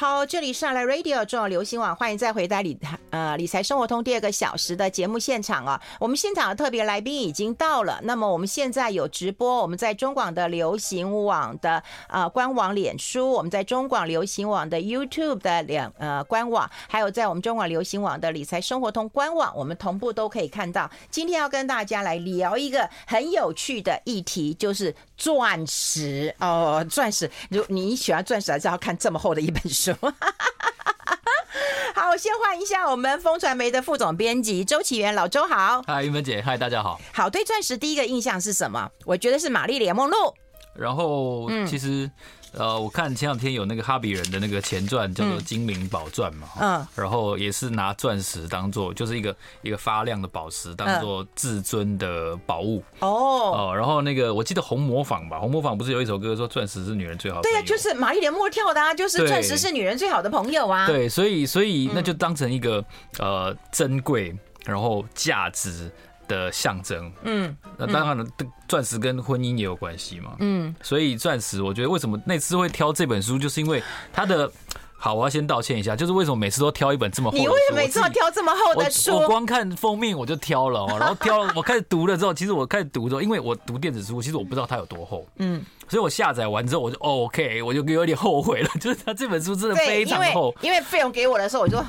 好，这里是来 Radio 中广流行网，欢迎再回到理呃理财生活通第二个小时的节目现场啊。我们现场的特别来宾已经到了，那么我们现在有直播，我们在中广的流行网的呃官网脸书，我们在中广流行网的 YouTube 的两呃官网，还有在我们中广流行网的理财生活通官网，我们同步都可以看到。今天要跟大家来聊一个很有趣的议题，就是钻石哦，钻石。如你喜欢钻石，还是要看这么厚的一本书。好，我先换一下我们风传媒的副总编辑周启源，老周好。嗨，云芬姐，嗨，大家好。好，对钻石第一个印象是什么？我觉得是玛丽莲梦露。然后，其实。嗯呃，我看前两天有那个哈比人的那个前传叫做《精灵宝钻》嘛，嗯，然后也是拿钻石当做就是一个一个发亮的宝石当做至尊的宝物。哦。哦，然后那个我记得红模仿吧，红模仿不是有一首歌说钻石是女人最好的？对呀，就是玛丽莲梦露跳的啊，就是钻石是女人最好的朋友啊。对，所以所以那就当成一个呃珍贵然后价值的象征，嗯，那当然了，钻石跟婚姻也有关系嘛，嗯，所以钻石，我觉得为什么那次会挑这本书，就是因为它的，好，我要先道歉一下，就是为什么每次都挑一本这么厚的书？你为什么每次都挑这么厚的书？我光看封面我就挑了，然后挑了，我开始读了之后，其实我开始读之后，因为我读电子书，其实我不知道它有多厚，嗯，所以我下载完之后我就 OK，我就有点后悔了，就是它这本书真的非常厚，因为费用给我的时候我就。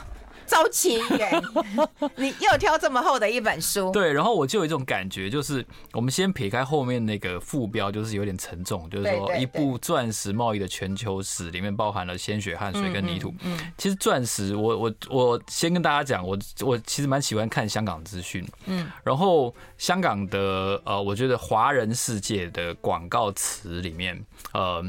周岐原，你又挑这么厚的一本书？对，然后我就有一种感觉，就是我们先撇开后面那个副标，就是有点沉重，就是说一部钻石贸易的全球史，里面包含了鲜血、汗水跟泥土。嗯，其实钻石，我我我先跟大家讲，我我其实蛮喜欢看香港资讯。嗯，然后香港的呃，我觉得华人世界的广告词里面，呃。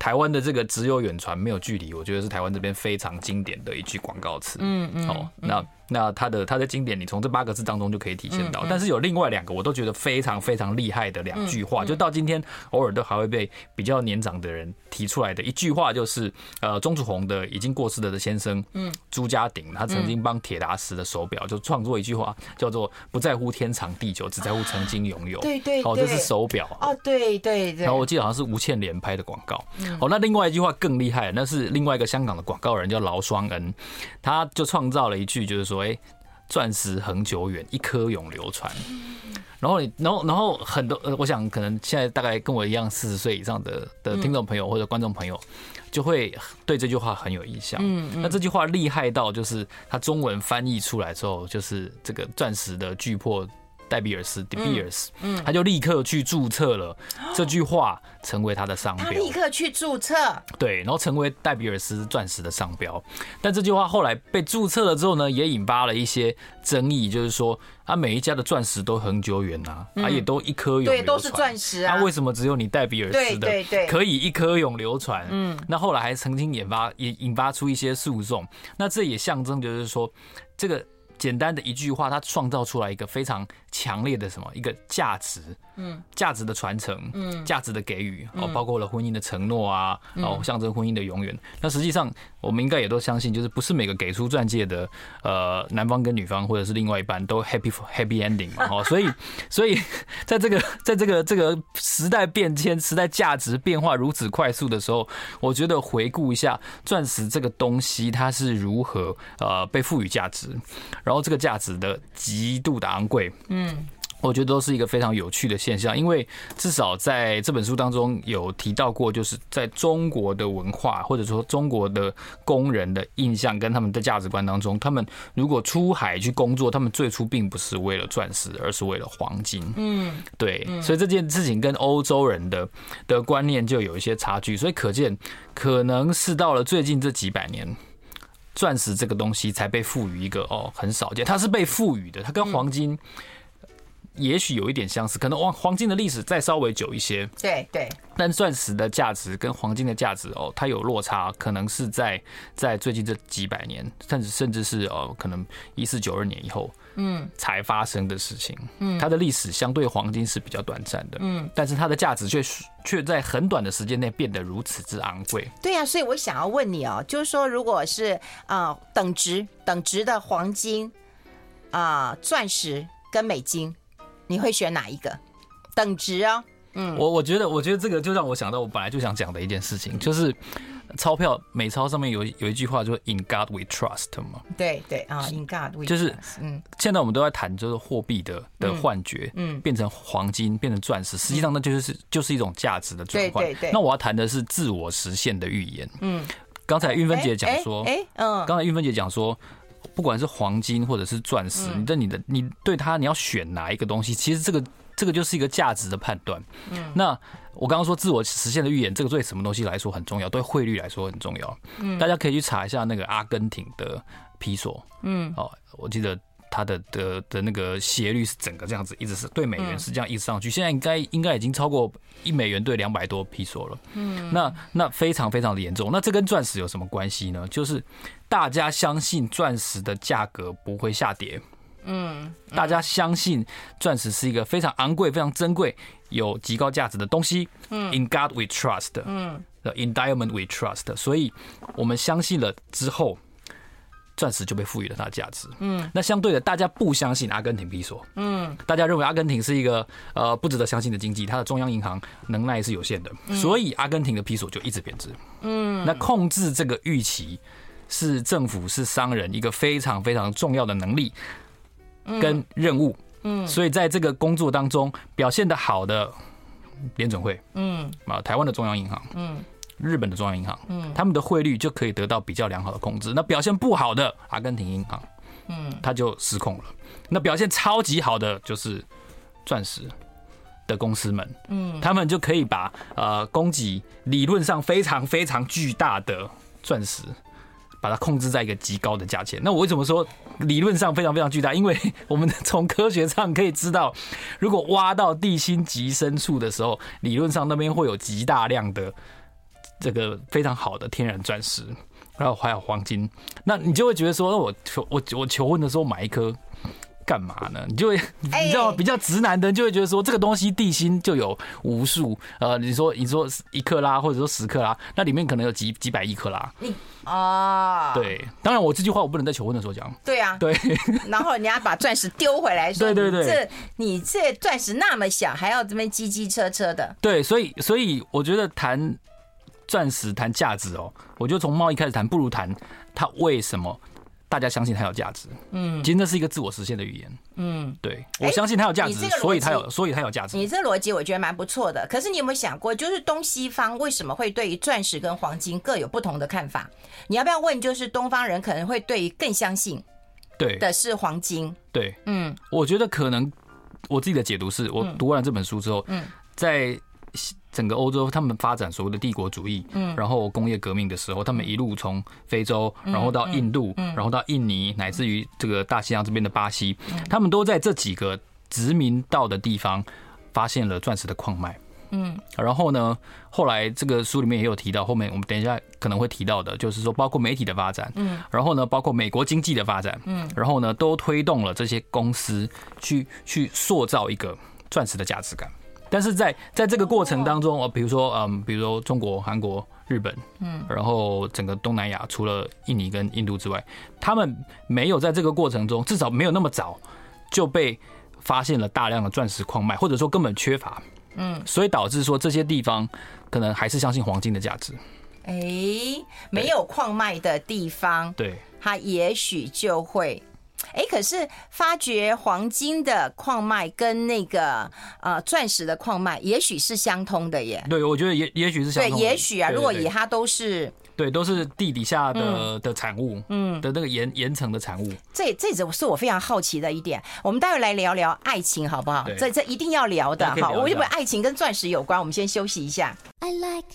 台湾的这个只有远传没有距离，我觉得是台湾这边非常经典的一句广告词。嗯嗯，好，那。那他的他的经典，你从这八个字当中就可以体现到。但是有另外两个，我都觉得非常非常厉害的两句话，就到今天偶尔都还会被比较年长的人提出来的一句话，就是呃，钟楚红的已经过世的的先生，嗯，朱家鼎，他曾经帮铁达时的手表就创作一句话，叫做“不在乎天长地久，只在乎曾经拥有”。对对，哦，这是手表。哦，对对对。然后我记得好像是吴倩莲拍的广告。哦，那另外一句话更厉害，那是另外一个香港的广告人叫劳双恩，他就创造了一句，就是说，哎。钻石恒久远，一颗永流传。然后你，然后，然后很多，呃，我想可能现在大概跟我一样四十岁以上的的听众朋友或者观众朋友，就会对这句话很有印象。嗯，那这句话厉害到就是它中文翻译出来之后，就是这个钻石的巨擘。戴比尔斯，De Beers，嗯，他就立刻去注册了这句话，成为他的商标。他立刻去注册，对，然后成为戴比尔斯钻石的商标。但这句话后来被注册了之后呢，也引发了一些争议，就是说，啊，每一家的钻石都恒久远呐，啊，也都一颗永流传，对，都是钻石啊，为什么只有你戴比尔斯的可以一颗永流传？嗯，那后来还曾经引发也引发出一些诉讼，那这也象征就是说这个。简单的一句话，它创造出来一个非常强烈的什么一个价值，嗯，价值的传承，嗯，价值的给予，哦，包括了婚姻的承诺啊，哦，象征婚姻的永远。那实际上，我们应该也都相信，就是不是每个给出钻戒的，呃，男方跟女方或者是另外一半都 happy happy ending 嘛，哦，所以，所以在这个 在这个这个时代变迁、时代价值变化如此快速的时候，我觉得回顾一下钻石这个东西，它是如何呃被赋予价值。然后这个价值的极度的昂贵，嗯，我觉得都是一个非常有趣的现象，因为至少在这本书当中有提到过，就是在中国的文化或者说中国的工人的印象跟他们的价值观当中，他们如果出海去工作，他们最初并不是为了钻石，而是为了黄金，嗯，对，所以这件事情跟欧洲人的的观念就有一些差距，所以可见可能是到了最近这几百年。钻石这个东西才被赋予一个哦，很少见，它是被赋予的，它跟黄金也许有一点相似，可能黄黄金的历史再稍微久一些，对对，但钻石的价值跟黄金的价值哦，它有落差，可能是在在最近这几百年，甚至甚至是哦，可能一四九二年以后。嗯，才发生的事情。嗯，它的历史相对黄金是比较短暂的。嗯，但是它的价值却却在很短的时间内变得如此之昂贵。对呀，所以我想要问你哦，就是说，如果是啊等值等值的黄金啊钻石跟美金，你会选哪一个？等值哦。嗯，我我觉得我觉得这个就让我想到我本来就想讲的一件事情，就是。钞票美钞上面有有一句话，就是 “In God We Trust” 嘛。对对啊，“In God We”，就是嗯，现在我们都在谈就是货币的的幻觉，嗯，变成黄金，变成钻石，实际上那就是就是一种价值的转换。对对对。那我要谈的是自我实现的预言。嗯，刚才运芬姐讲说，哎，嗯，刚才运芬姐讲说，不管是黄金或者是钻石，你的你的你对它你要选哪一个东西，其实这个。这个就是一个价值的判断。嗯，那我刚刚说自我实现的预言，这个对什么东西来说很重要？对汇率来说很重要。嗯，大家可以去查一下那个阿根廷的披索。嗯，哦，我记得它的的的那个斜率是整个这样子，一直是对美元是这样一直上去。现在应该应该已经超过一美元兑两百多披索了。嗯，那那非常非常的严重。那这跟钻石有什么关系呢？就是大家相信钻石的价格不会下跌。嗯，大家相信钻石是一个非常昂贵、非常珍贵、有极高价值的东西。嗯，In God we trust。嗯，In diamond we trust。所以我们相信了之后，钻石就被赋予了它的价值。嗯，那相对的，大家不相信阿根廷比索。嗯，大家认为阿根廷是一个呃不值得相信的经济，它的中央银行能耐是有限的，所以阿根廷的比索就一直贬值。嗯，那控制这个预期是政府、是商人一个非常非常重要的能力。跟任务，嗯，所以在这个工作当中表现的好的联准会，嗯，啊，台湾的中央银行，嗯，日本的中央银行，嗯，他们的汇率就可以得到比较良好的控制。那表现不好的阿根廷银行，嗯，它就失控了。那表现超级好的就是钻石的公司们，嗯，他们就可以把呃供给理论上非常非常巨大的钻石。把它控制在一个极高的价钱。那我为什么说理论上非常非常巨大？因为 我们从科学上可以知道，如果挖到地心极深处的时候，理论上那边会有极大量的这个非常好的天然钻石，然后还有黄金。那你就会觉得说，我求我我求婚的时候买一颗干嘛呢？你就会你知道比较直男的人就会觉得说，这个东西地心就有无数呃，你说你说一克拉或者说十克拉，那里面可能有几几百亿克拉。你哦，对，当然我这句话我不能在求婚的时候讲。对啊，对。然后人家把钻石丢回来，说，对对对，这你这钻石那么小，还要这边叽叽车车的。对，所以所以我觉得谈钻石谈价值哦，我就从贸易开始谈，不如谈它为什么。大家相信它有价值，嗯，其实那是一个自我实现的语言，嗯，对，我相信它有价值，所以它有，所以它有价值。你这逻辑我觉得蛮不错的，可是你有没有想过，就是东西方为什么会对于钻石跟黄金各有不同的看法？你要不要问？就是东方人可能会对于更相信，对的是黄金，对，嗯，我觉得可能我自己的解读是我读完了这本书之后，嗯，在。整个欧洲，他们发展所谓的帝国主义，嗯，然后工业革命的时候，他们一路从非洲，然后到印度，然后到印尼，乃至于这个大西洋这边的巴西，他们都在这几个殖民到的地方发现了钻石的矿脉，嗯，然后呢，后来这个书里面也有提到，后面我们等一下可能会提到的，就是说包括媒体的发展，嗯，然后呢，包括美国经济的发展，嗯，然后呢，都推动了这些公司去去塑造一个钻石的价值感。但是在在这个过程当中，哦，比如说，嗯，比如说中国、韩国、日本，嗯，然后整个东南亚，除了印尼跟印度之外，他们没有在这个过程中，至少没有那么早就被发现了大量的钻石矿脉，或者说根本缺乏，嗯，所以导致说这些地方可能还是相信黄金的价值。哎，没有矿脉的地方，对，它也许就会。哎，可是发掘黄金的矿脉跟那个呃钻石的矿脉，也许是相通的耶。对，我觉得也也许是相通的。对，也许啊，如果以它都是对，都是地底下的的产物，嗯，的那个岩岩层的产物。这这只是我非常好奇的一点。我们待会来聊聊爱情，好不好？这这一定要聊的。好，我以为爱情跟钻石有关，我们先休息一下。I like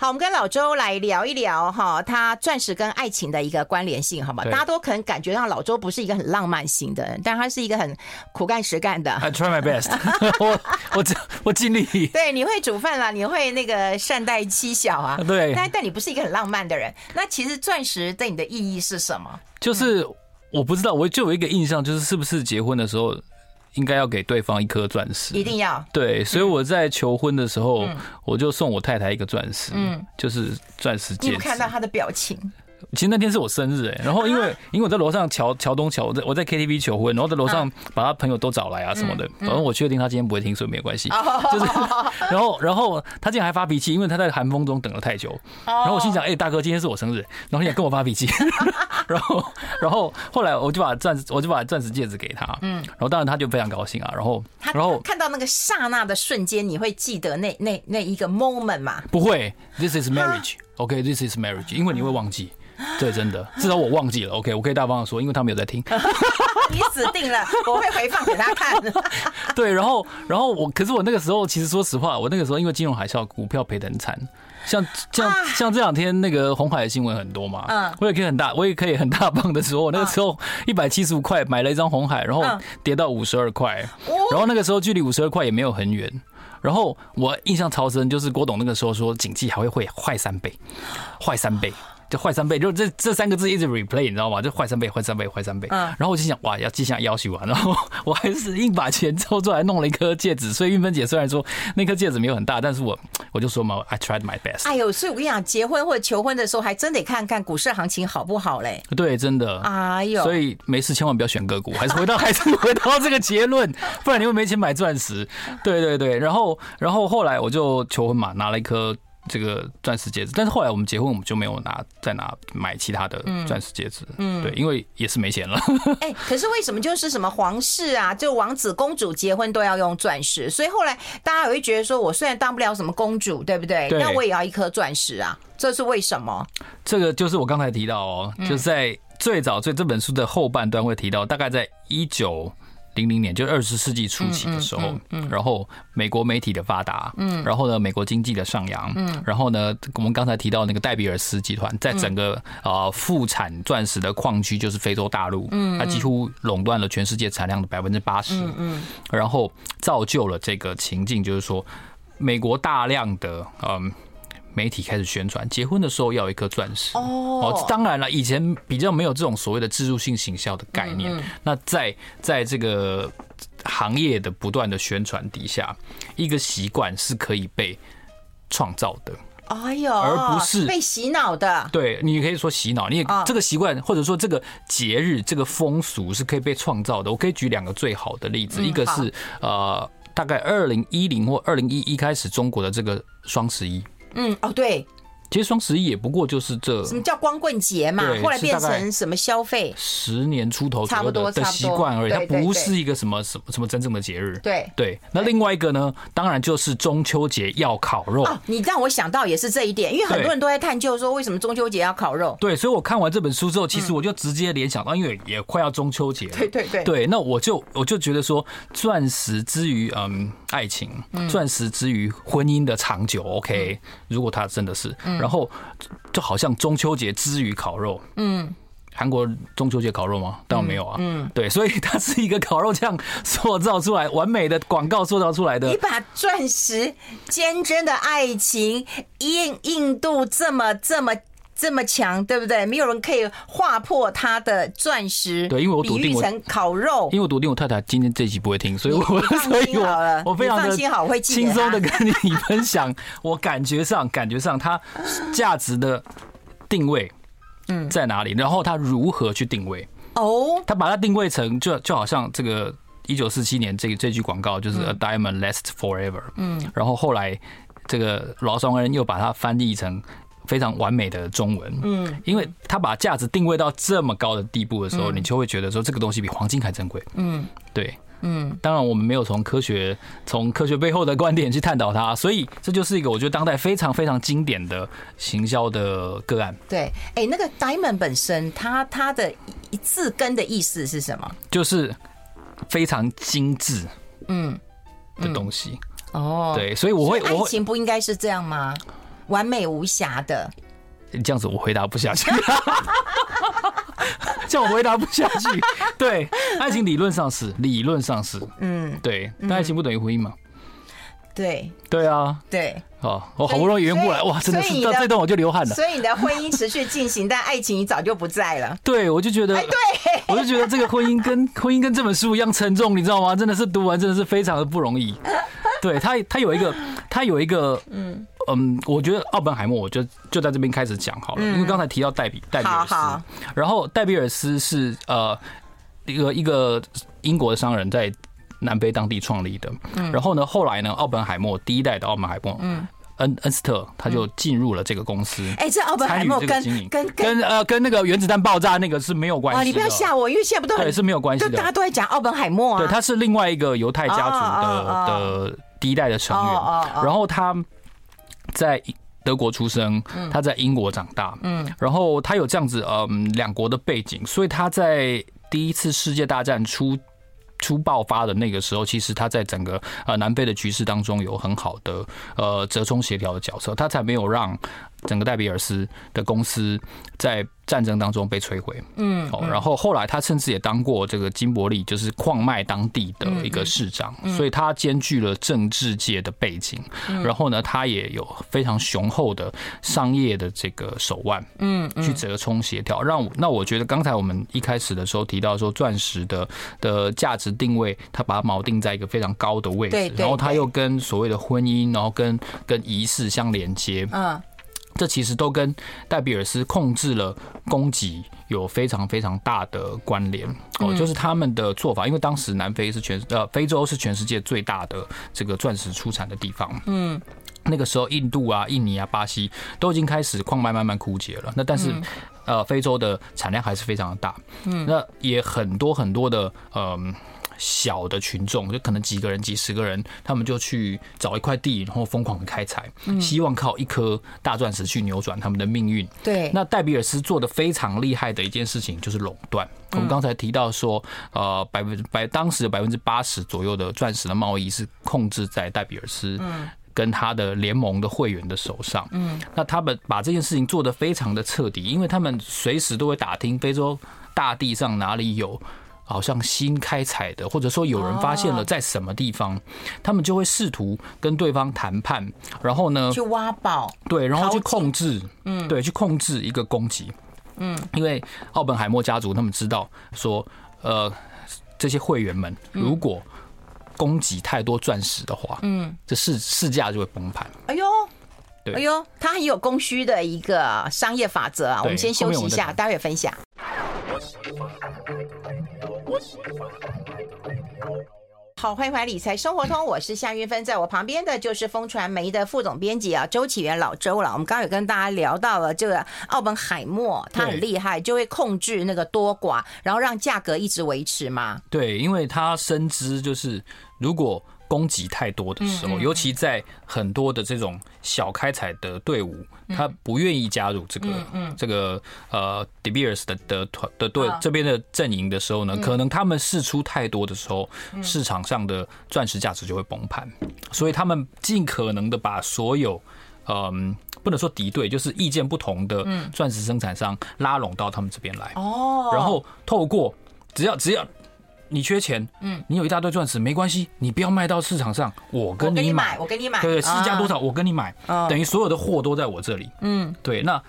好，我们跟老周来聊一聊哈，他钻石跟爱情的一个关联性，好吗？大家都可能感觉到老周不是一个很浪漫型的人，但他是一个很苦干实干的。I try my best，我我我尽力。对，你会煮饭啦，你会那个善待妻小啊。对，但但你不是一个很浪漫的人。那其实钻石对你的意义是什么？就是我不知道，我就有一个印象，就是是不是结婚的时候。应该要给对方一颗钻石，一定要。对，所以我在求婚的时候，我就送我太太一个钻石，嗯，就是钻石戒指。你有看到她的表情？其实那天是我生日哎，然后因为因为我在楼上桥桥东桥，我在我在 KTV 求婚，然后在楼上把他朋友都找来啊什么的，反正我确定他今天不会听，所以没有关系。就是，然后然后他竟然还发脾气，因为他在寒风中等了太久。然后我心想，哎，大哥，今天是我生日，然后你也跟我发脾气。然后然后后来我就把钻我就把钻石戒指给他，嗯，然后当然他就非常高兴啊。然后然后看到那个刹那的瞬间，你会记得那那那一个 moment 吗？不会，This is marriage，OK，This is marriage，因为你会忘记。对，真的，至少我忘记了。OK，我可以大方的说，因为他没有在听。你死定了，我会回放给他看。对，然后，然后我，可是我那个时候，其实说实话，我那个时候因为金融海啸，股票赔的很惨。像像像这两天那个红海的新闻很多嘛，嗯，我也可以很大，我也可以很大方的说，我那个时候一百七十五块买了一张红海，然后跌到五十二块，然后那个时候距离五十二块也没有很远。然后我印象超深，就是郭董那个时候说，景气还会会坏三倍，坏三倍。就坏三倍，就这这三个字一直 replay，你知道吗？就坏三倍，坏三倍，坏三倍。嗯。然后我就想，哇，要记下要求完，然 后我还是硬把钱抽出来弄了一颗戒指。所以韵芬姐虽然说那颗戒指没有很大，但是我我就说嘛，I tried my best。哎呦，所以我跟你讲，结婚或者求婚的时候，还真得看看股市行情好不好嘞。对，真的。哎呦，所以没事千万不要选个股，还是回到 还是回到这个结论，不然你会没钱买钻石。对对对，然后然后后来我就求婚嘛，拿了一颗。这个钻石戒指，但是后来我们结婚，我们就没有拿再拿买其他的钻石戒指，嗯，对，因为也是没钱了。哎，可是为什么就是什么皇室啊，就王子公主结婚都要用钻石？所以后来大家也会觉得说，我虽然当不了什么公主，对不对？对，但我也要一颗钻石啊，这是为什么？这个就是我刚才提到哦，就是在最早最这本书的后半段会提到，大概在一九。零零年，就二十世纪初期的时候，然后美国媒体的发达，然后呢，美国经济的上扬，然后呢，我们刚才提到那个戴比尔斯集团，在整个呃富产钻石的矿区就是非洲大陆，它几乎垄断了全世界产量的百分之八十，然后造就了这个情境，就是说美国大量的嗯。媒体开始宣传，结婚的时候要有一颗钻石哦。当然了，以前比较没有这种所谓的置入性行销的概念。那在在这个行业的不断的宣传底下，一个习惯是可以被创造的。哎呦，而不是被洗脑的。对，你可以说洗脑，你也这个习惯或者说这个节日这个风俗是可以被创造的。我可以举两个最好的例子，一个是呃，大概二零一零或二零一一开始中国的这个双十一。嗯哦对，其实双十一也不过就是这什么叫光棍节嘛，后来变成什么消费十年出头差不多的习惯而已，它不是一个什么什么什么真正的节日。对对，那另外一个呢，当然就是中秋节要烤肉。你让我想到也是这一点，因为很多人都在探究说为什么中秋节要烤肉。对，所以我看完这本书之后，其实我就直接联想到，因为也快要中秋节了。对对对，对，那我就我就觉得说，钻石之于嗯爱情，钻石之于婚姻的长久，OK。如果他真的是，然后就好像中秋节之于烤肉，嗯，韩国中秋节烤肉吗？当然没有啊，嗯，对，所以它是一个烤肉酱塑造出来完美的广告塑造出来的。你把钻石坚贞的爱情印印度这么这么。这么强，对不对？没有人可以划破他的钻石。对，因为我笃定成烤肉。因为我笃定我太太今天这集不会听，所以我 所以我我非常的轻松的跟你分享。我感觉上感觉上它价值的定位嗯在哪里？然后它如何去定位？哦，他把它定位成就就好像这个一九四七年这这句广告就是 A diamond lasts forever。嗯，然后后来这个劳双恩又把它翻译成。非常完美的中文，嗯，因为他把价值定位到这么高的地步的时候，你就会觉得说这个东西比黄金还珍贵，嗯，对，嗯，当然我们没有从科学从科学背后的观点去探讨它，所以这就是一个我觉得当代非常非常经典的行销的个案。对，哎，那个 diamond 本身，它它的一字根的意思是什么？就是非常精致，嗯，的东西。哦，对，所以我会，爱情不应该是这样吗？完美无瑕的，这样子我回答不下去，这样我回答不下去。对，爱情理论上是，理论上是，嗯，对，但爱情不等于婚姻嘛？对，对啊，对，哦，我好不容易圆过来，哇，真的是到这段我就流汗了。所以你的婚姻持续进行，但爱情你早就不在了。对，我就觉得，对，我就觉得这个婚姻跟婚姻跟这本书一样沉重，你知道吗？真的是读完真的是非常的不容易。对他，他有一个，他有一个，嗯。嗯，我觉得奥本海默，我就就在这边开始讲好了，因为刚才提到戴比戴比尔斯，然后戴比尔斯是呃一个一个英国的商人，在南非当地创立的，然后呢，后来呢，奥本海默第一代的奥本海默，嗯。恩恩斯特他就进入了这个公司，哎，这奥本海默跟跟跟呃跟那个原子弹爆炸那个是没有关系的。你不要吓我，因为现在不都对是没有关系的，大家都在讲奥本海默啊。对，他是另外一个犹太家族的的第一代的成员，然后他在德国出生，他在英国长大，嗯，然后他有这样子嗯两国的背景，所以他在第一次世界大战初。初爆发的那个时候，其实他在整个呃南非的局势当中有很好的呃折中协调的角色，他才没有让整个戴比尔斯的公司在战争当中被摧毁。嗯，哦，然后后来他甚至也当过这个金伯利，就是矿脉当地的一个市长，所以他兼具了政治界的背景。然后呢，他也有非常雄厚的商业的这个手腕，嗯，去折冲协调。让那我觉得刚才我们一开始的时候提到说，钻石的的价值定位，他把它锚定在一个非常高的位置，然后他又跟所谓的婚姻，然后跟跟仪式相连接，嗯。这其实都跟戴比尔斯控制了供给有非常非常大的关联哦，就是他们的做法，因为当时南非是全呃非洲是全世界最大的这个钻石出产的地方，嗯，那个时候印度啊、印尼啊、巴西都已经开始矿脉慢慢枯竭了，那但是呃非洲的产量还是非常的大，嗯，那也很多很多的嗯。小的群众就可能几个人、几十个人，他们就去找一块地，然后疯狂的开采，希望靠一颗大钻石去扭转他们的命运。对，那戴比尔斯做的非常厉害的一件事情就是垄断。我们刚才提到说，呃，百分之百当时的百分之八十左右的钻石的贸易是控制在戴比尔斯跟他的联盟的会员的手上。嗯，那他们把这件事情做得非常的彻底，因为他们随时都会打听非洲大地上哪里有。好像新开采的，或者说有人发现了在什么地方，他们就会试图跟对方谈判，然后呢，去挖宝，对，然后去控制，嗯，对，去控制一个供给，嗯，因为奥本海默家族他们知道说，呃，这些会员们如果供给太多钻石的话，嗯，这市市价就会崩盘。哎呦，对，哎呦，它很有供需的一个商业法则啊。我们先休息一下，待会分享。好，欢迎回来《理财生活通》，我是夏云芬，在我旁边的就是风传媒的副总编辑啊，周启源老周了。我们刚刚有跟大家聊到了这个奥本海默，他很厉害，就会控制那个多寡，然后让价格一直维持嘛。对，因为他深知就是如果。供给太多的时候，尤其在很多的这种小开采的队伍，他不愿意加入这个这个呃 De Beers 的的团的队这边的阵营的时候呢，可能他们释出太多的时候，市场上的钻石价值就会崩盘，所以他们尽可能的把所有嗯不能说敌对，就是意见不同的钻石生产商拉拢到他们这边来。哦，然后透过只要只要。你缺钱，嗯，你有一大堆钻石，没关系，你不要卖到市场上，我跟你买，我跟你买，对对，市价多少我跟你买，等于所有的货都在我这里，嗯，对，那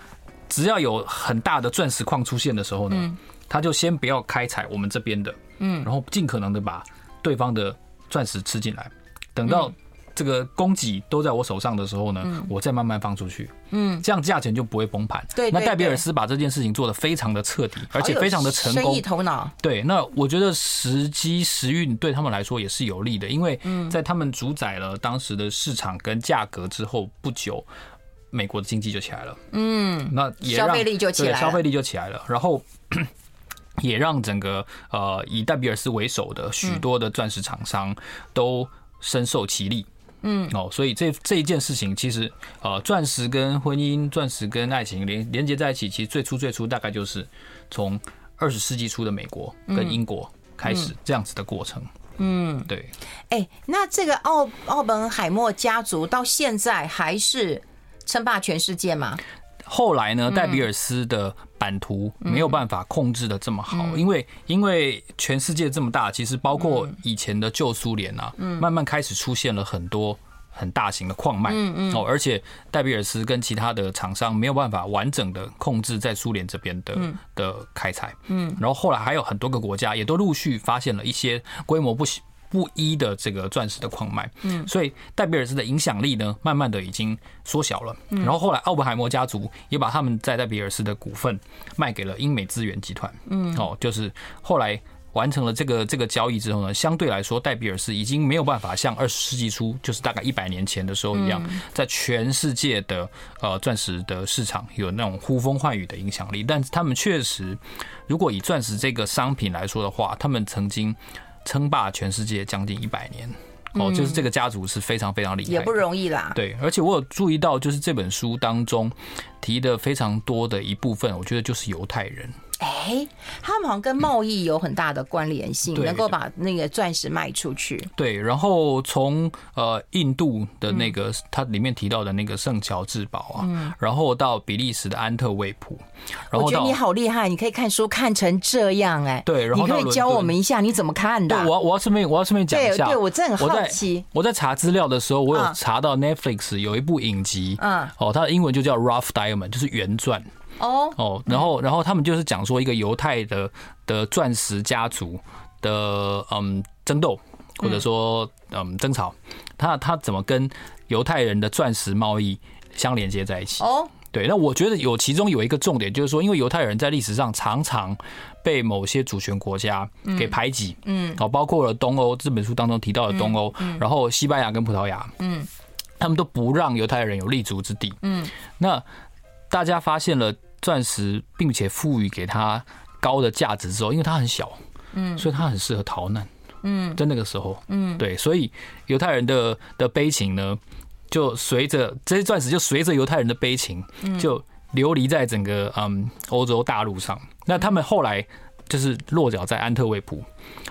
只要有很大的钻石矿出现的时候呢，他就先不要开采我们这边的，嗯，然后尽可能的把对方的钻石吃进来，等到。这个供给都在我手上的时候呢，我再慢慢放出去，嗯，这样价钱就不会崩盘。对，那戴比尔斯把这件事情做得非常的彻底，而且非常的成功。生意头脑。对，那我觉得时机时运对他们来说也是有利的，因为在他们主宰了当时的市场跟价格之后不久，美国的经济就起来了。嗯，那也让消费力就起来了，消费力就起来了，然后 也让整个呃以戴比尔斯为首的许多的钻石厂商都深受其利。嗯，哦，所以这这一件事情，其实呃，钻石跟婚姻、钻石跟爱情连连接在一起，其实最初最初大概就是从二十世纪初的美国跟英国开始这样子的过程。嗯，对。哎，那这个奥奥本海默家族到现在还是称霸全世界吗？后来呢，戴比尔斯的版图没有办法控制的这么好，因为因为全世界这么大，其实包括以前的旧苏联啊，慢慢开始出现了很多很大型的矿脉，哦，而且戴比尔斯跟其他的厂商没有办法完整的控制在苏联这边的的开采，嗯，然后后来还有很多个国家也都陆续发现了一些规模不不一的这个钻石的矿脉，嗯，所以戴比尔斯的影响力呢，慢慢的已经缩小了。然后后来奥本海默家族也把他们在戴比尔斯的股份卖给了英美资源集团，嗯，哦，就是后来。完成了这个这个交易之后呢，相对来说，戴比尔斯已经没有办法像二十世纪初，就是大概一百年前的时候一样，在全世界的呃钻石的市场有那种呼风唤雨的影响力。但是他们确实，如果以钻石这个商品来说的话，他们曾经称霸全世界将近一百年。哦，就是这个家族是非常非常厉害，也不容易啦。对，而且我有注意到，就是这本书当中提的非常多的一部分，我觉得就是犹太人。哎，他们好像跟贸易有很大的关联性，能够把那个钻石卖出去。对，然后从呃印度的那个，它里面提到的那个圣乔治堡啊，然后到比利时的安特卫普，然后我觉得你好厉害，你可以看书看成这样哎。对，然后你可以教我们一下你怎么看的。对，我我要顺便我要顺便讲一下，对，我真的很好奇。我在查资料的时候，我有查到 Netflix 有一部影集，嗯，哦，它的英文就叫 Rough Diamond，就是原钻。哦。哦，然后然后他们就是讲说一个犹太的的钻石家族的嗯争斗，或者说嗯争吵，他他怎么跟犹太人的钻石贸易相连接在一起？哦，对，那我觉得有其中有一个重点就是说，因为犹太人在历史上常常被某些主权国家给排挤，嗯，好，包括了东欧这本书当中提到的东欧，然后西班牙跟葡萄牙，嗯，他们都不让犹太人有立足之地，嗯，那。大家发现了钻石，并且赋予给它高的价值之后，因为它很小，嗯，所以它很适合逃难，嗯，在那个时候，嗯，对，所以犹太人的的悲情呢，就随着这些钻石，就随着犹太人的悲情，就流离在整个嗯欧洲大陆上。那他们后来就是落脚在安特卫普。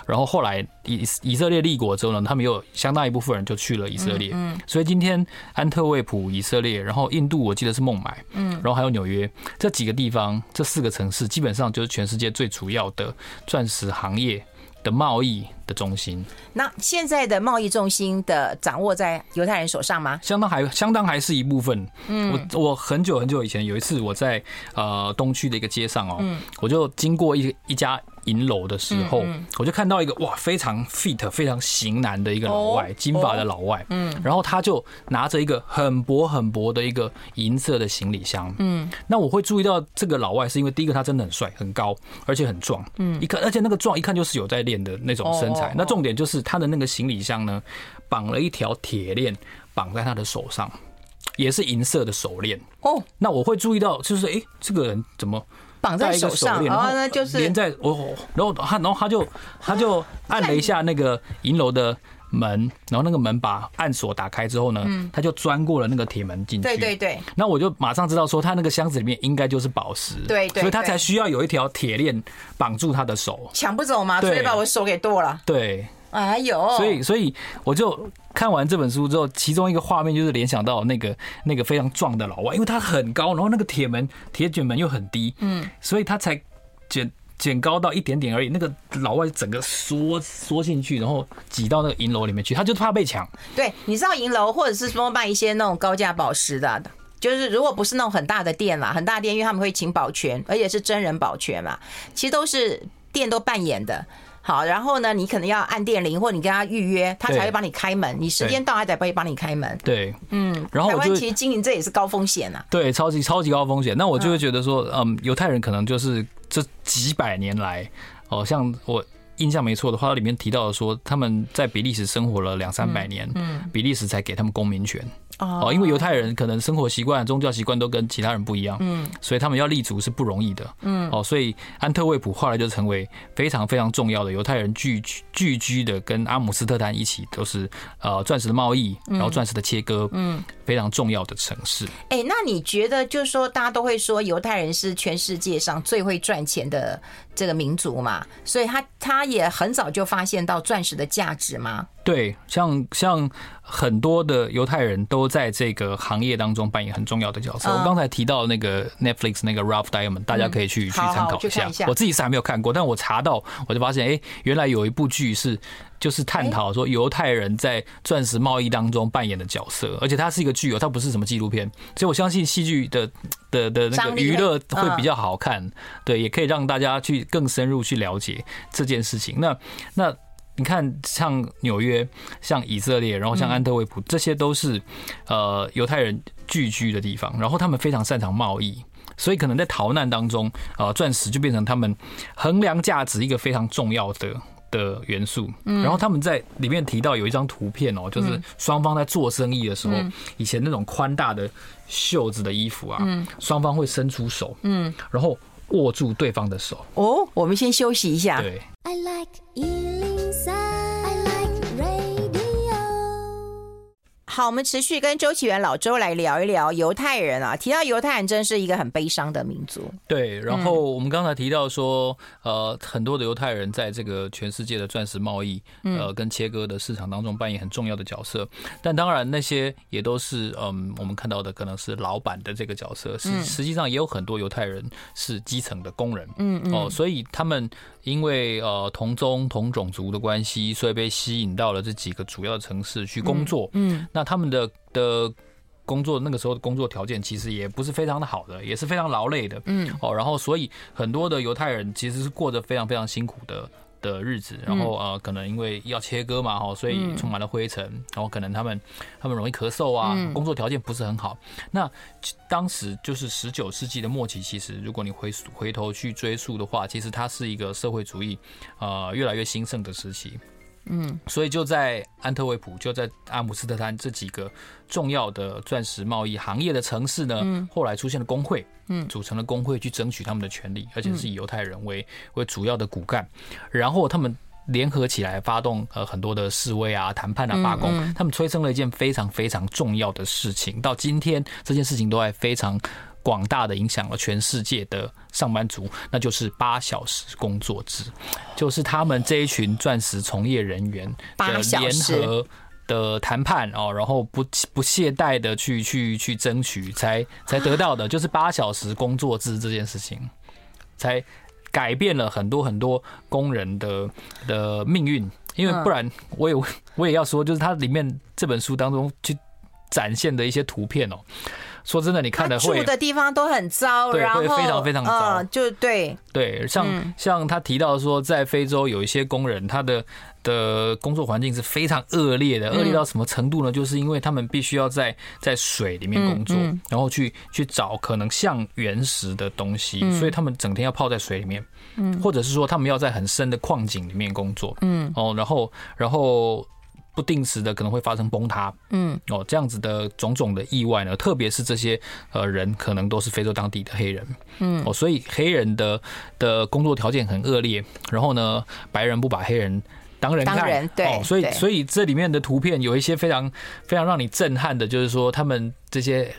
然后后来以以色列立国之后呢，他们有相当一部分人就去了以色列。嗯，所以今天安特卫普、以色列，然后印度我记得是孟买，嗯，然后还有纽约这几个地方，这四个城市基本上就是全世界最主要的钻石行业的贸易的中心。那现在的贸易中心的掌握在犹太人手上吗？相当还相当还是一部分。嗯，我我很久很久以前有一次我在呃东区的一个街上哦，我就经过一一家。银楼的时候，我就看到一个哇，非常 fit、非常型男的一个老外，金发的老外。嗯，然后他就拿着一个很薄很薄的一个银色的行李箱。嗯，那我会注意到这个老外，是因为第一个他真的很帅、很高，而且很壮。嗯，一看，而且那个壮一看就是有在练的那种身材。那重点就是他的那个行李箱呢，绑了一条铁链绑在他的手上，也是银色的手链。哦，那我会注意到，就是哎，这个人怎么？绑在手上，然后呢，就是连在我，然后他，然后他就他就按了一下那个银楼的门，然后那个门把暗锁打开之后呢，他就钻过了那个铁门进去。对对对。那我就马上知道说，他那个箱子里面应该就是宝石。对对。所以他才需要有一条铁链绑住他的手。抢不走吗？所以把我手给剁了。对。哎呦！所以所以我就看完这本书之后，其中一个画面就是联想到那个那个非常壮的老外，因为他很高，然后那个铁门铁卷门又很低，嗯，所以他才卷捡高到一点点而已。那个老外整个缩缩进去，然后挤到那个银楼里面去，他就怕被抢。对，你知道银楼或者是说卖一些那种高价宝石的，就是如果不是那种很大的店啦，很大店，因为他们会请保全，而且是真人保全嘛，其实都是店都扮演的。好，然后呢，你可能要按电铃，或你跟他预约，他才会帮你开门。你时间到，他才会帮你开门。对，嗯。然后台湾其实经营这也是高风险啊。对，超级超级高风险。那我就会觉得说，嗯，犹太人可能就是这几百年来，哦，像我印象没错的话，它里面提到的说，他们在比利时生活了两三百年，嗯，比利时才给他们公民权。哦，因为犹太人可能生活习惯、宗教习惯都跟其他人不一样，嗯，所以他们要立足是不容易的，嗯，哦，所以安特卫普后来就成为非常非常重要的犹太人聚居聚居的，跟阿姆斯特丹一起都是呃钻石的贸易，然后钻石的切割，嗯，非常重要的城市。哎，那你觉得就是说，大家都会说犹太人是全世界上最会赚钱的这个民族嘛？所以他他也很早就发现到钻石的价值吗？对，像像很多的犹太人都在这个行业当中扮演很重要的角色。我刚才提到那个 Netflix 那个 Rough Diamond，大家可以去去参考一下。我自己是还没有看过，但我查到我就发现，哎，原来有一部剧是就是探讨说犹太人在钻石贸易当中扮演的角色，而且它是一个剧哦，它不是什么纪录片。所以我相信戏剧的的的那个娱乐会比较好看，对，也可以让大家去更深入去了解这件事情。那那。你看，像纽约、像以色列，然后像安特卫普，这些都是呃犹太人聚居的地方。然后他们非常擅长贸易，所以可能在逃难当中，啊，钻石就变成他们衡量价值一个非常重要的的元素。然后他们在里面提到有一张图片哦，就是双方在做生意的时候，以前那种宽大的袖子的衣服啊，双方会伸出手，嗯，然后握住对方的手。哦，我们先休息一下。对。I like 好，我们持续跟周启源老周来聊一聊犹太人啊。提到犹太人，真是一个很悲伤的民族。对，然后我们刚才提到说，呃，很多的犹太人在这个全世界的钻石贸易，呃，跟切割的市场当中扮演很重要的角色。但当然，那些也都是，嗯，我们看到的可能是老板的这个角色。实实际上也有很多犹太人是基层的工人。嗯嗯。哦，所以他们。因为呃同宗同种族的关系，所以被吸引到了这几个主要的城市去工作。嗯，那他们的的工作那个时候的工作条件其实也不是非常的好的，也是非常劳累的。嗯，哦，然后所以很多的犹太人其实是过着非常非常辛苦的。的日子，然后呃，可能因为要切割嘛，哈，所以充满了灰尘，然后可能他们他们容易咳嗽啊，工作条件不是很好。那当时就是十九世纪的末期，其实如果你回回头去追溯的话，其实它是一个社会主义呃越来越兴盛的时期。嗯，所以就在安特卫普，就在阿姆斯特丹这几个重要的钻石贸易行业的城市呢，后来出现了工会，嗯，组成了工会去争取他们的权利，而且是以犹太人为为主要的骨干，然后他们联合起来发动呃很多的示威啊、谈判啊、罢工，他们催生了一件非常非常重要的事情，到今天这件事情都还非常。广大的影响了全世界的上班族，那就是八小时工作制，就是他们这一群钻石从业人员的联合的谈判哦，然后不不懈怠的去去去争取，才才得到的，就是八小时工作制这件事情，才改变了很多很多工人的的命运。因为不然，我也我也要说，就是它里面这本书当中去展现的一些图片哦。说真的，你看的会住的地方都很糟，然后会非常非常糟，呃、就对。对，像、嗯、像他提到说，在非洲有一些工人，他的的工作环境是非常恶劣的，恶劣到什么程度呢？就是因为他们必须要在在水里面工作，然后去去找可能像原石的东西，所以他们整天要泡在水里面，嗯。或者是说他们要在很深的矿井里面工作，嗯，哦，然后然后。不定时的可能会发生崩塌，嗯，哦，这样子的种种的意外呢，特别是这些呃人可能都是非洲当地的黑人，嗯，哦，所以黑人的的工作条件很恶劣，然后呢，白人不把黑人当人看，当人，对，哦，所以所以这里面的图片有一些非常非常让你震撼的，就是说他们这些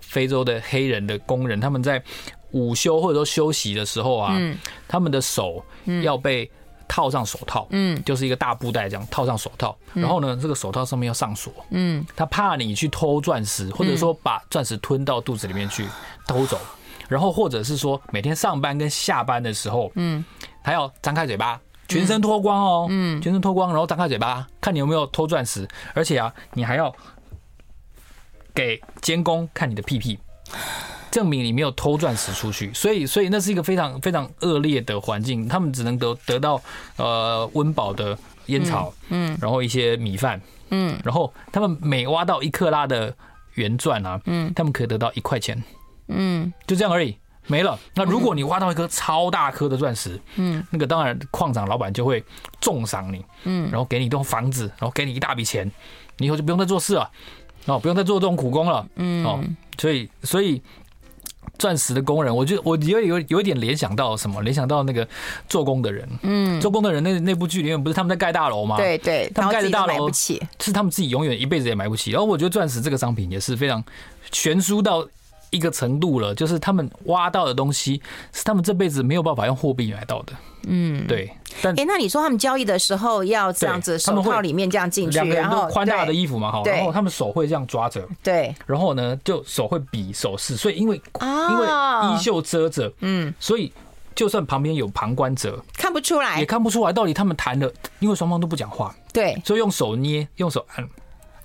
非洲的黑人的工人，他们在午休或者说休息的时候啊，嗯，他们的手要被。套上手套，嗯，就是一个大布袋这样套上手套，然后呢，这个手套上面要上锁，嗯，他怕你去偷钻石，或者说把钻石吞到肚子里面去偷走，然后或者是说每天上班跟下班的时候，嗯，他要张开嘴巴，全身脱光哦，嗯，全身脱光，然后张开嘴巴，看你有没有偷钻石，而且啊，你还要给监工看你的屁屁。证明你没有偷钻石出去，所以所以那是一个非常非常恶劣的环境，他们只能得得到呃温饱的烟草，嗯，然后一些米饭，嗯，然后他们每挖到一克拉的原钻啊，嗯，他们可以得到一块钱，嗯，就这样而已，没了。那如果你挖到一颗超大颗的钻石，嗯，那个当然矿场老板就会重赏你，嗯，然后给你一栋房子，然后给你一大笔钱，你以后就不用再做事了，哦，不用再做这种苦工了，嗯，哦，所以所以。钻石的工人，我觉得我有有有一点联想到什么？联想到那个做工的人，嗯，做工的人那那部剧里面不是他们在盖大楼吗？对对，他们盖的大楼是他们自己永远一辈子也买不起。然后我觉得钻石这个商品也是非常悬殊到一个程度了，就是他们挖到的东西是他们这辈子没有办法用货币买到的。嗯，对。但哎，那你说他们交易的时候要这样子，手套里面这样进去，然后宽大的衣服嘛，哈，然后他们手会这样抓着，对，然后呢，就手会比手势，所以因为因为衣袖遮着，嗯，所以就算旁边有旁观者，看不出来，也看不出来到底他们谈的，因为双方都不讲话，对，所以用手捏，用手按，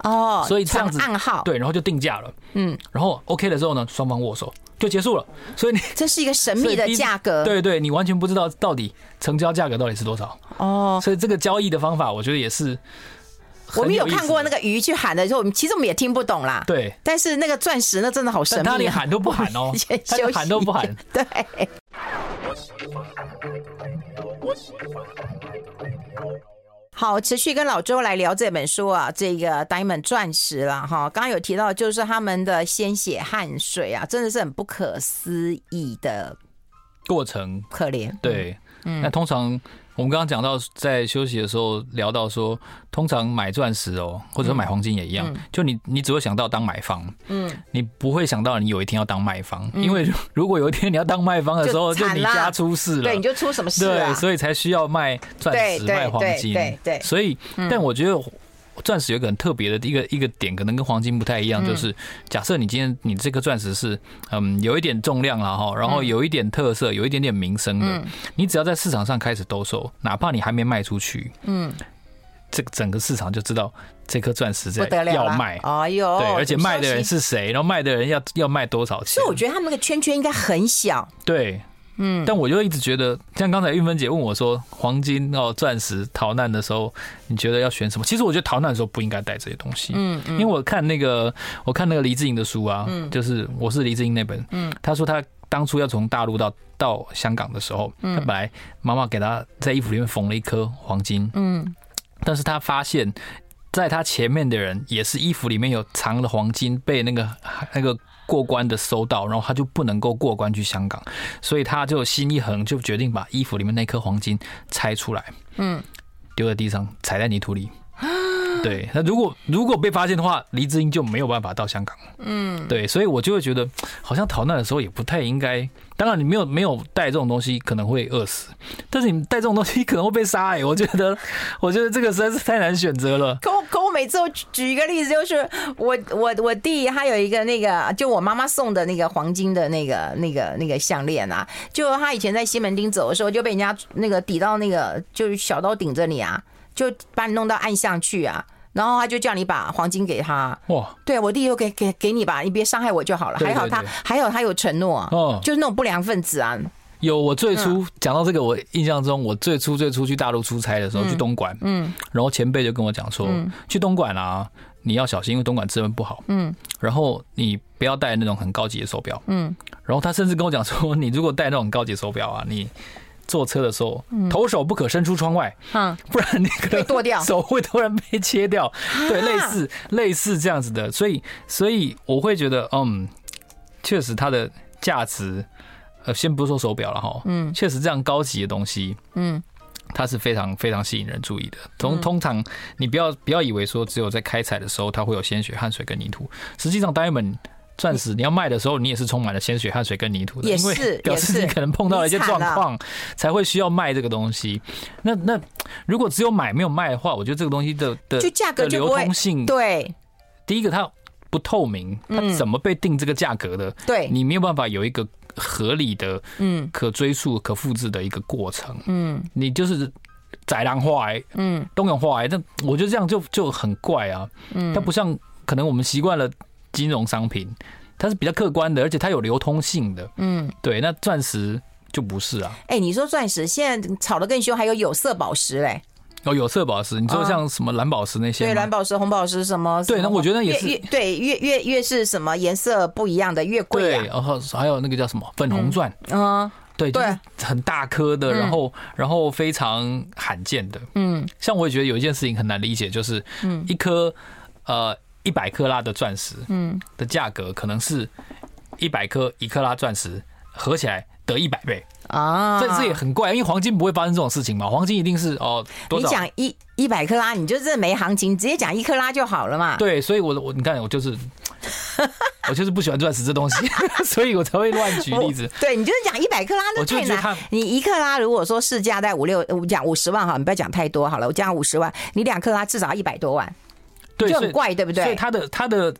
哦，所以这样子暗号，对，然后就定价了，嗯，然后 OK 了之后呢，双方握手。就结束了。所以你 这是一个神秘的价格，对对，你完全不知道到底成交价格到底是多少哦。所以这个交易的方法，我觉得也是。我们有看过那个鱼去喊的时候，我们其实我们也听不懂啦。对，但是那个钻石那真的好神秘，他连喊都不喊哦，他连喊都不喊。对。好，持续跟老周来聊这本书啊，这个 Diamond 钻石了哈。刚刚有提到，就是他们的鲜血汗水啊，真的是很不可思议的过程，可怜。对，嗯，那通常。我们刚刚讲到，在休息的时候聊到说，通常买钻石哦，或者说买黄金也一样，嗯、就你你只会想到当买方，嗯，你不会想到你有一天要当卖方，嗯、因为如果有一天你要当卖方的时候，就，就你家出事了，对，你就出什么事了，对，所以才需要卖钻石、卖黄金，对对，所以，但我觉得。钻石有一个很特别的一个一个点，可能跟黄金不太一样，就是假设你今天你这颗钻石是嗯有一点重量了哈，然后有一点特色，有一点点名声的，你只要在市场上开始兜售，哪怕你还没卖出去，嗯，这个整个市场就知道这颗钻石在要卖，哎呦，对，而且卖的人是谁，然后卖的人要要卖多少钱，所以我觉得他们那个圈圈应该很小，对。嗯，但我就一直觉得，像刚才玉芬姐问我说，黄金哦、钻石逃难的时候，你觉得要选什么？其实我觉得逃难的时候不应该带这些东西。嗯嗯，因为我看那个，我看那个黎智英的书啊，嗯，就是我是黎智英那本，嗯，他说他当初要从大陆到到香港的时候，嗯他本来妈妈给他在衣服里面缝了一颗黄金，嗯，但是他发现，在他前面的人也是衣服里面有藏了黄金被那个那个。过关的收到，然后他就不能够过关去香港，所以他就心一横，就决定把衣服里面那颗黄金拆出来，嗯，丢在地上，踩在泥土里。对，那如果如果被发现的话，黎智英就没有办法到香港。嗯，对，所以我就会觉得，好像逃难的时候也不太应该。当然，你没有没有带这种东西，可能会饿死；但是你带这种东西，可能会被杀。哎，我觉得，我觉得这个实在是太难选择了。可我可我每次我举一个例子，就是我我我弟他有一个那个，就我妈妈送的那个黄金的那个那个那个项链啊，就他以前在西门町走的时候，就被人家那个抵到那个，就是小刀顶着你啊，就把你弄到暗巷去啊。然后他就叫你把黄金给他。哇！对，我弟又给给给你吧，你别伤害我就好了。还好他还好他有承诺就是那种不良分子啊。有，我最初讲到这个，我印象中我最初最初去大陆出差的时候，去东莞，嗯，然后前辈就跟我讲说，去东莞啊，你要小心，因为东莞治安不好，嗯，然后你不要戴那种很高级的手表，嗯，然后他甚至跟我讲说，你如果戴那种高级手表啊，你。坐车的时候，头手不可伸出窗外，嗯，不然你可能剁掉。手会突然被切掉。对，类似类似这样子的，所以所以我会觉得，嗯，确实它的价值，呃，先不说手表了哈，嗯，确实这样高级的东西，嗯，它是非常非常吸引人注意的。通通常你不要不要以为说只有在开采的时候它会有鲜血、汗水跟泥土，实际上 diamond。钻石你要卖的时候，你也是充满了鲜血、汗水跟泥土的，因为表示你可能碰到了一些状况，才会需要卖这个东西。那那如果只有买没有卖的话，我觉得这个东西的的就价格流通性，对，第一个它不透明，它怎么被定这个价格的？对，你没有办法有一个合理的、嗯，可追溯、可复制的一个过程。嗯，你就是宰狼化癌，嗯，东洋化癌，但我觉得这样就就很怪啊。嗯，它不像可能我们习惯了。金融商品，它是比较客观的，而且它有流通性的。嗯，对，那钻石就不是啊。哎、欸，你说钻石现在炒得更凶，还有有色宝石嘞。哦，有色宝石，你说像什么蓝宝石那些？对，蓝宝石、红宝石什么？对，那我觉得也是。越对越越越是什么颜色不一样的越贵、啊。对，然后还有那个叫什么粉红钻。嗯，对，就是很大颗的，然后然后非常罕见的。嗯，像我也觉得有一件事情很难理解，就是嗯，一颗呃。一百克拉的钻石，嗯，的价格可能是一百颗一克拉钻石合起来得一百倍啊！这这也很怪，因为黄金不会发生这种事情嘛，黄金一定是哦。你讲一一百克拉，你就这没行情，直接讲一克拉就好了嘛。对，所以我我你看我就是 我就是不喜欢钻石这东西，所以我才会乱举例子。对，你就是讲一百克拉那太难。你一克拉如果说市价在五六，我讲五十万哈，你不要讲太多好了，我讲五十万，你两克拉至少要一百多万。对，就很怪，对不对？所以它的它的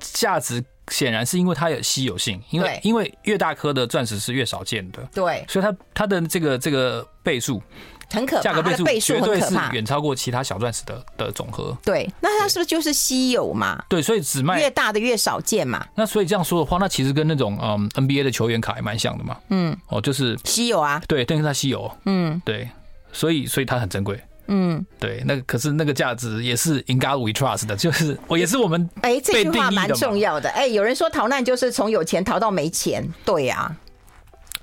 价值显然是因为它有稀有性，因为因为越大颗的钻石是越少见的，对，所以它它的这个这个倍数很可怕，价格倍数倍数很可怕，远超过其他小钻石的的总和。对，那它是不是就是稀有嘛？对，所以只卖越大的越少见嘛。那所以这样说的话，那其实跟那种嗯 NBA 的球员卡也蛮像的嘛。嗯，哦，就是稀有啊。对，但是它稀有。嗯，对，所以所以它很珍贵。嗯，对，那个可是那个价值也是 In God We Trust 的，就是我 也是我们哎，这句话蛮重要的。哎，有人说逃难就是从有钱逃到没钱，对呀，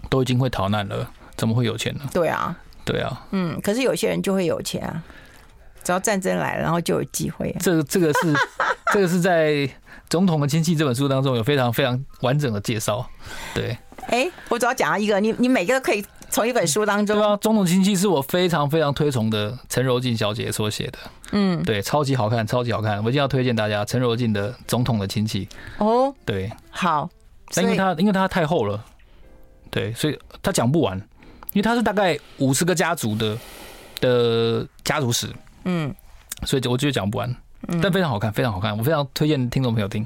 都已经会逃难了，怎么会有钱呢？对啊，对啊，嗯，可是有些人就会有钱啊，只要战争来了，然后就有机会。这个这个是 这个是在《总统的亲戚》这本书当中有非常非常完整的介绍。对，哎，我主要讲一个，你你每个都可以。从一本书当中，对啊，《总统亲戚》是我非常非常推崇的陈柔静小姐所写的，嗯，对，超级好看，超级好看，我一定要推荐大家陈柔静的《总统的亲戚》哦，对，好，但因为它因为它太厚了，对，所以它讲不完，因为它是大概五十个家族的的家族史，嗯，所以我觉得讲不完。但非常好看，非常好看，我非常推荐听众朋友听，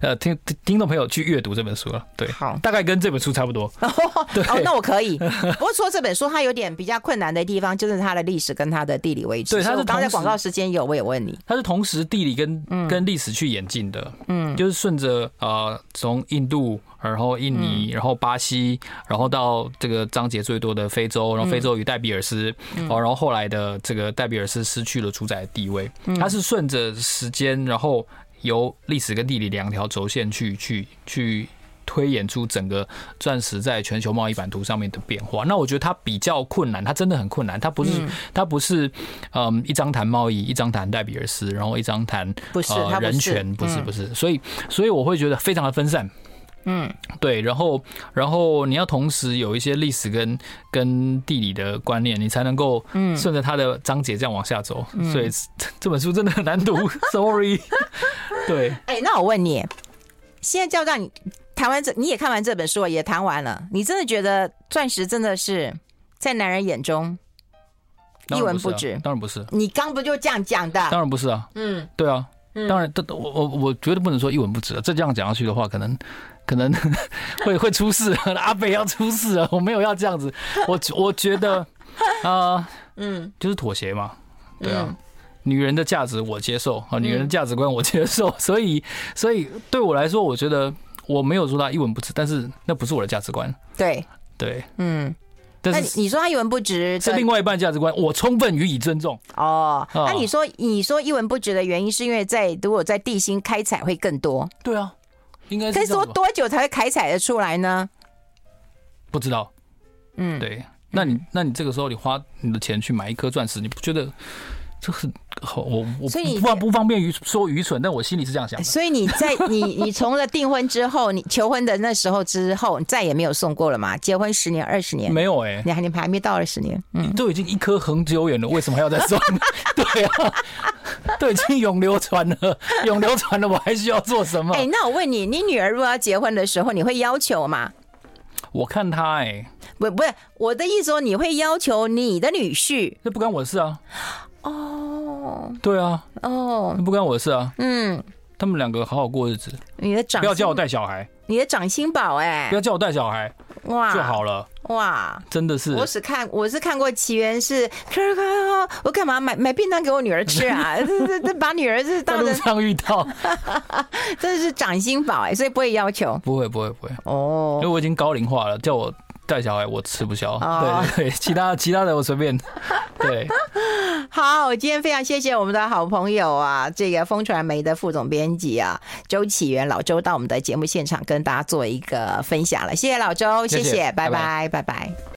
呃，听听众朋友去阅读这本书了。对，好，大概跟这本书差不多。对，哦，那我可以。不过说这本书它有点比较困难的地方，就是它的历史跟它的地理位置。对，它是刚才广告时间有，我也问你，它是同时地理跟跟历史去演进的。嗯，就是顺着呃从印度。然后印尼，然后巴西，然后到这个章节最多的非洲，然后非洲与戴比尔斯，哦，然后后来的这个戴比尔斯失去了主宰的地位，它是顺着时间，然后由历史跟地理两条轴线去去去推演出整个钻石在全球贸易版图上面的变化。那我觉得它比较困难，它真的很困难，它不是它不是嗯一张谈贸易，一张谈戴比尔斯，然后一张谈不是人权，不是不是，所以所以我会觉得非常的分散。嗯，对，然后，然后你要同时有一些历史跟跟地理的观念，你才能够顺着它的章节这样往下走。所以这本书真的很难读，sorry。对，哎，那我问你，现在就让你谈完这，你也看完这本书，也谈完了，你真的觉得钻石真的是在男人眼中一文不值？当然不是，你刚不就这样讲的？当然不是啊。嗯，对啊，当然，我我我绝对不能说一文不值。这这样讲下去的话，可能。可能会 会出事，阿北要出事了。我没有要这样子，我我觉得啊，呃、嗯，就是妥协嘛，对啊，女人的价值我接受啊，女人的价值观我接受，所以所以对我来说，我觉得我没有说他一文不值，但是那不是我的价值观。对对，嗯，但是你说他一文不值是另外一半价值观，我充分予以尊重。哦，那你说你说一文不值的原因，是因为在如果在地心开采会更多？对啊。应该是说多久才会开采的出来呢？不知道。嗯，对。那你那你这个时候你花你的钱去买一颗钻石，你不觉得这是我我所以不不方便于说愚蠢，但我心里是这样想。所以你在你你从了订婚之后，你求婚的那时候之后，你再也没有送过了嘛？结婚十年二十年没有哎、欸，你还你还没到二十年，嗯，都已经一颗恒久远了，为什么还要再送？对啊。都已经永流传了，永流传了，我还需要做什么？哎、欸，那我问你，你女儿如果要结婚的时候，你会要求吗？我看她，哎，不，不是我的意思说，你会要求你的女婿？那不关我的事啊。哦，对啊，哦，那不关我的事啊。嗯，他们两个好好过日子。你的掌不要叫我带小孩。你的掌心宝，哎，不要叫我带小孩哇就好了。哇，真的是！我只看，我是看过奇缘是，我干嘛买买便当给我女儿吃啊？这这把女儿是当路上遇到，真的是掌心宝哎，所以不会要求，不会不会不会哦，因为我已经高龄化了，叫我。带小孩我吃不消，对对，其他其他的我随便。对，好，我今天非常谢谢我们的好朋友啊，这个风传媒的副总编辑啊，周启源老周到我们的节目现场跟大家做一个分享了，谢谢老周，谢谢，谢谢拜拜，拜拜。拜拜。